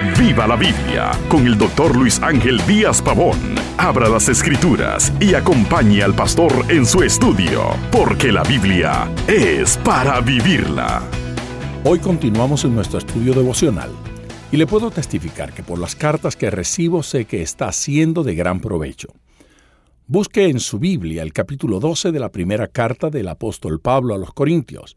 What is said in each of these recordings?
Viva la Biblia con el doctor Luis Ángel Díaz Pavón. Abra las escrituras y acompañe al pastor en su estudio, porque la Biblia es para vivirla. Hoy continuamos en nuestro estudio devocional y le puedo testificar que por las cartas que recibo sé que está siendo de gran provecho. Busque en su Biblia el capítulo 12 de la primera carta del apóstol Pablo a los Corintios.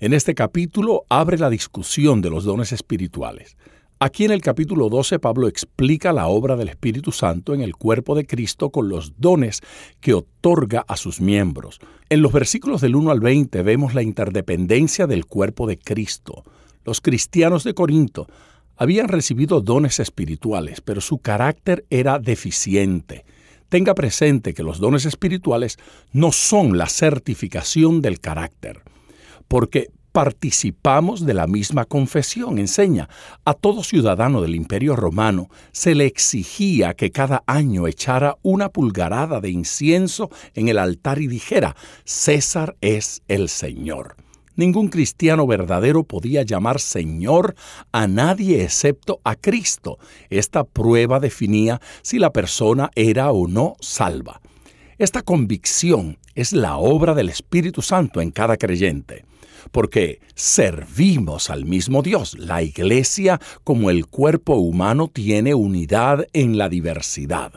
En este capítulo abre la discusión de los dones espirituales. Aquí en el capítulo 12 Pablo explica la obra del Espíritu Santo en el cuerpo de Cristo con los dones que otorga a sus miembros. En los versículos del 1 al 20 vemos la interdependencia del cuerpo de Cristo. Los cristianos de Corinto habían recibido dones espirituales, pero su carácter era deficiente. Tenga presente que los dones espirituales no son la certificación del carácter, porque participamos de la misma confesión. Enseña, a todo ciudadano del Imperio Romano se le exigía que cada año echara una pulgarada de incienso en el altar y dijera, César es el Señor. Ningún cristiano verdadero podía llamar Señor a nadie excepto a Cristo. Esta prueba definía si la persona era o no salva. Esta convicción es la obra del Espíritu Santo en cada creyente porque servimos al mismo Dios. La iglesia, como el cuerpo humano, tiene unidad en la diversidad.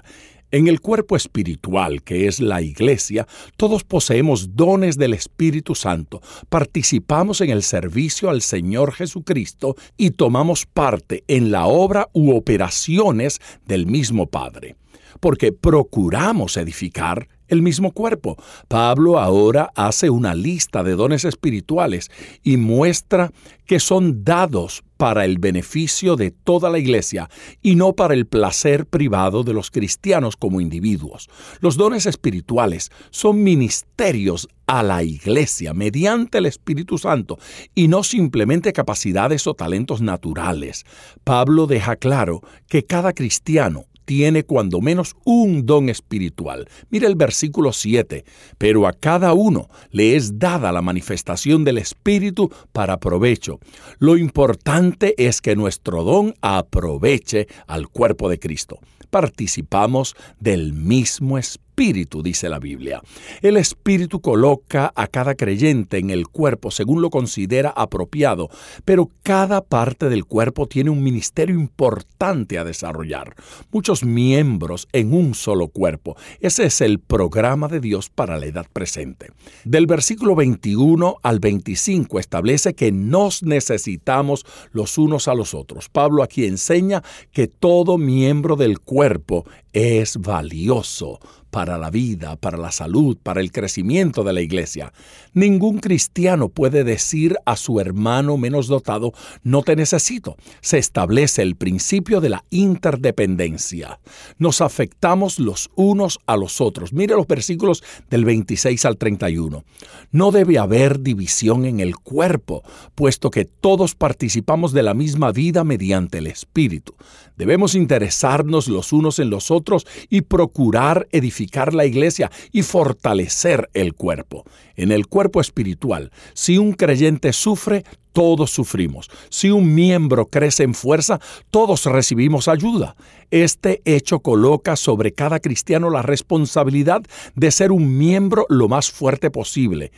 En el cuerpo espiritual, que es la iglesia, todos poseemos dones del Espíritu Santo, participamos en el servicio al Señor Jesucristo y tomamos parte en la obra u operaciones del mismo Padre, porque procuramos edificar el mismo cuerpo. Pablo ahora hace una lista de dones espirituales y muestra que son dados para el beneficio de toda la iglesia y no para el placer privado de los cristianos como individuos. Los dones espirituales son ministerios a la iglesia mediante el Espíritu Santo y no simplemente capacidades o talentos naturales. Pablo deja claro que cada cristiano tiene cuando menos un don espiritual. Mira el versículo 7, pero a cada uno le es dada la manifestación del Espíritu para provecho. Lo importante es que nuestro don aproveche al cuerpo de Cristo. Participamos del mismo Espíritu Espíritu, dice la Biblia. El Espíritu coloca a cada creyente en el cuerpo según lo considera apropiado, pero cada parte del cuerpo tiene un ministerio importante a desarrollar. Muchos miembros en un solo cuerpo. Ese es el programa de Dios para la edad presente. Del versículo 21 al 25 establece que nos necesitamos los unos a los otros. Pablo aquí enseña que todo miembro del cuerpo es valioso para la vida, para la salud, para el crecimiento de la iglesia. Ningún cristiano puede decir a su hermano menos dotado, no te necesito. Se establece el principio de la interdependencia. Nos afectamos los unos a los otros. Mire los versículos del 26 al 31. No debe haber división en el cuerpo, puesto que todos participamos de la misma vida mediante el Espíritu. Debemos interesarnos los unos en los otros y procurar edificar la iglesia y fortalecer el cuerpo. En el cuerpo espiritual, si un creyente sufre, todos sufrimos. Si un miembro crece en fuerza, todos recibimos ayuda. Este hecho coloca sobre cada cristiano la responsabilidad de ser un miembro lo más fuerte posible.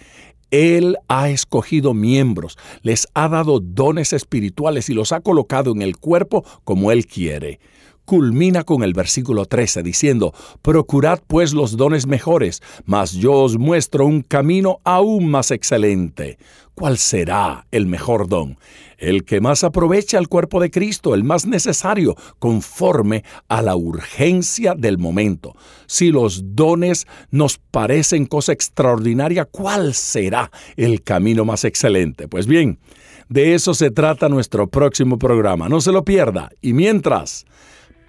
Él ha escogido miembros, les ha dado dones espirituales y los ha colocado en el cuerpo como Él quiere. Culmina con el versículo 13 diciendo, Procurad pues los dones mejores, mas yo os muestro un camino aún más excelente. ¿Cuál será el mejor don? El que más aproveche al cuerpo de Cristo, el más necesario, conforme a la urgencia del momento. Si los dones nos parecen cosa extraordinaria, ¿cuál será el camino más excelente? Pues bien, de eso se trata nuestro próximo programa. No se lo pierda. Y mientras,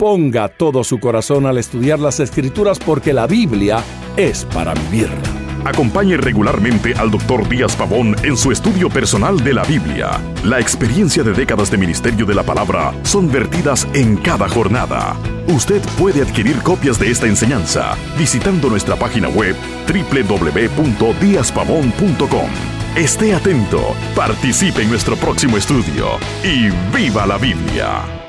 ponga todo su corazón al estudiar las escrituras porque la Biblia es para vivirla. Acompañe regularmente al Dr. Díaz Pavón en su estudio personal de la Biblia. La experiencia de décadas de ministerio de la palabra son vertidas en cada jornada. Usted puede adquirir copias de esta enseñanza visitando nuestra página web www.diazpavón.com. Esté atento, participe en nuestro próximo estudio y viva la Biblia.